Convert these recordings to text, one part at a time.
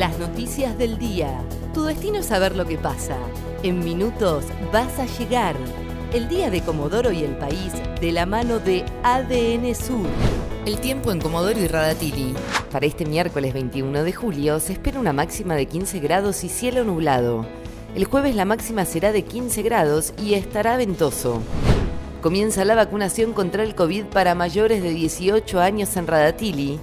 Las noticias del día. Tu destino es saber lo que pasa. En minutos vas a llegar. El día de Comodoro y el país de la mano de ADN Sur. El tiempo en Comodoro y Radatili. Para este miércoles 21 de julio se espera una máxima de 15 grados y cielo nublado. El jueves la máxima será de 15 grados y estará ventoso. Comienza la vacunación contra el COVID para mayores de 18 años en Radatili.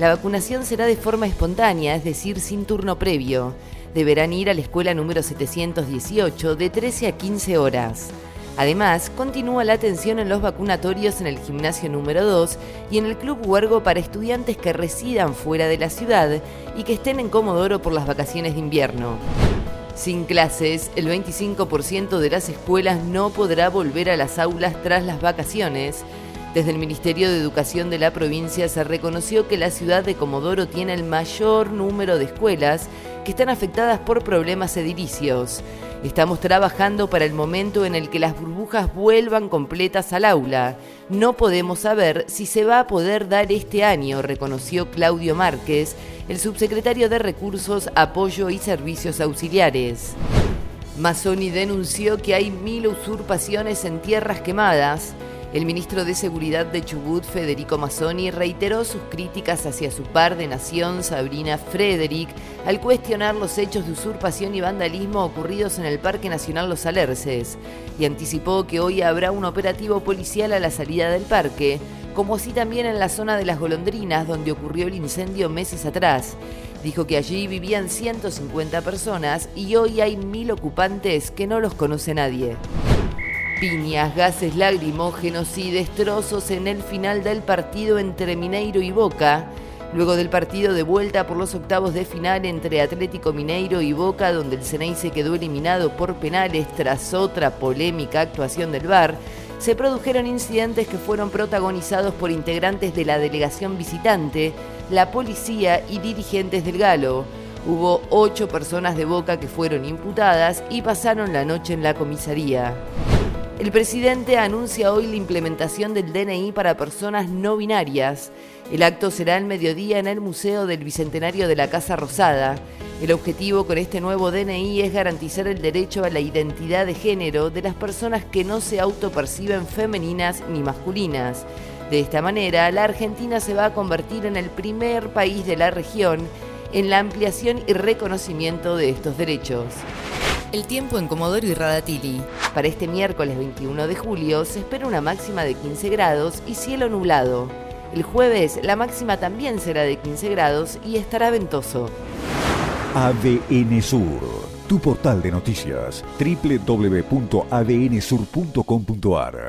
La vacunación será de forma espontánea, es decir, sin turno previo. Deberán ir a la escuela número 718 de 13 a 15 horas. Además, continúa la atención en los vacunatorios en el gimnasio número 2 y en el Club Huergo para estudiantes que residan fuera de la ciudad y que estén en Comodoro por las vacaciones de invierno. Sin clases, el 25% de las escuelas no podrá volver a las aulas tras las vacaciones. Desde el Ministerio de Educación de la provincia se reconoció que la ciudad de Comodoro tiene el mayor número de escuelas que están afectadas por problemas edilicios. Estamos trabajando para el momento en el que las burbujas vuelvan completas al aula. No podemos saber si se va a poder dar este año, reconoció Claudio Márquez, el subsecretario de Recursos, Apoyo y Servicios Auxiliares. Mazzoni denunció que hay mil usurpaciones en tierras quemadas. El ministro de Seguridad de Chubut, Federico Mazzoni, reiteró sus críticas hacia su par de nación, Sabrina Frederick, al cuestionar los hechos de usurpación y vandalismo ocurridos en el Parque Nacional Los Alerces, y anticipó que hoy habrá un operativo policial a la salida del parque, como así también en la zona de las golondrinas, donde ocurrió el incendio meses atrás. Dijo que allí vivían 150 personas y hoy hay mil ocupantes que no los conoce nadie piñas, gases lacrimógenos y destrozos en el final del partido entre Mineiro y Boca. Luego del partido de vuelta por los octavos de final entre Atlético Mineiro y Boca, donde el Ceney se quedó eliminado por penales tras otra polémica actuación del VAR, se produjeron incidentes que fueron protagonizados por integrantes de la delegación visitante, la policía y dirigentes del Galo. Hubo ocho personas de Boca que fueron imputadas y pasaron la noche en la comisaría. El presidente anuncia hoy la implementación del DNI para personas no binarias. El acto será el mediodía en el Museo del Bicentenario de la Casa Rosada. El objetivo con este nuevo DNI es garantizar el derecho a la identidad de género de las personas que no se autoperciben femeninas ni masculinas. De esta manera, la Argentina se va a convertir en el primer país de la región en la ampliación y reconocimiento de estos derechos. El tiempo en Comodoro y Radatili. Para este miércoles 21 de julio se espera una máxima de 15 grados y cielo nublado. El jueves la máxima también será de 15 grados y estará ventoso. ADN Sur, tu portal de noticias, www.adnsur.com.ar